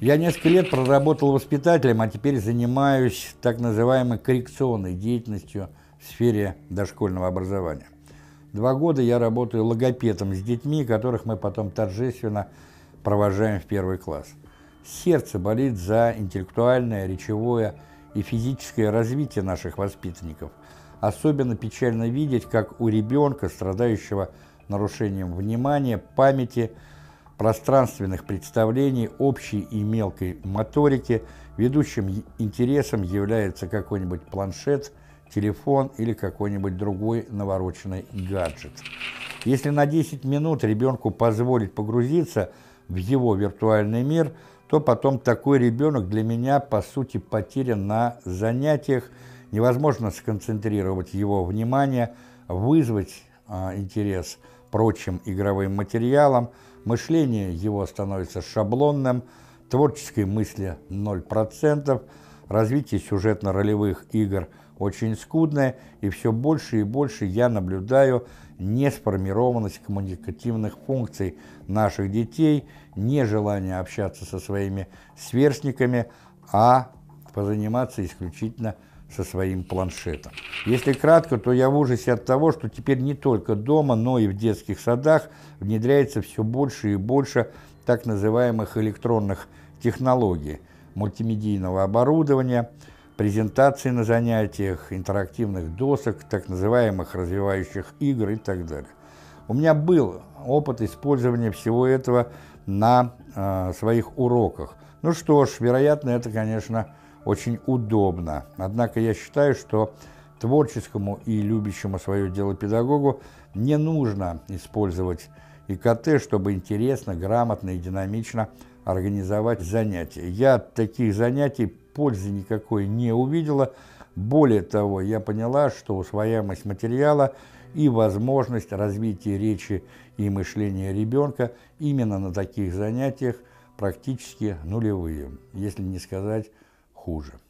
Я несколько лет проработал воспитателем, а теперь занимаюсь так называемой коррекционной деятельностью в сфере дошкольного образования. Два года я работаю логопедом с детьми, которых мы потом торжественно провожаем в первый класс. Сердце болит за интеллектуальное, речевое и физическое развитие наших воспитанников. Особенно печально видеть, как у ребенка, страдающего нарушением внимания, памяти, пространственных представлений, общей и мелкой моторики, ведущим интересом является какой-нибудь планшет, телефон или какой-нибудь другой навороченный гаджет. Если на 10 минут ребенку позволить погрузиться в его виртуальный мир, то потом такой ребенок для меня, по сути, потерян на занятиях, невозможно сконцентрировать его внимание, вызвать а, интерес прочим игровым материалам, мышление его становится шаблонным, творческой мысли 0%, развитие сюжетно-ролевых игр очень скудное, и все больше и больше я наблюдаю несформированность коммуникативных функций наших детей, нежелание общаться со своими сверстниками, а позаниматься исключительно со своим планшетом. Если кратко, то я в ужасе от того, что теперь не только дома, но и в детских садах внедряется все больше и больше так называемых электронных технологий, мультимедийного оборудования, презентаций на занятиях, интерактивных досок, так называемых развивающих игр и так далее. У меня был опыт использования всего этого на э, своих уроках. Ну что ж, вероятно, это, конечно, очень удобно. Однако я считаю, что творческому и любящему свое дело педагогу не нужно использовать ИКТ, чтобы интересно, грамотно и динамично организовать занятия. Я таких занятий пользы никакой не увидела. Более того, я поняла, что усвояемость материала и возможность развития речи и мышления ребенка именно на таких занятиях практически нулевые, если не сказать chórze.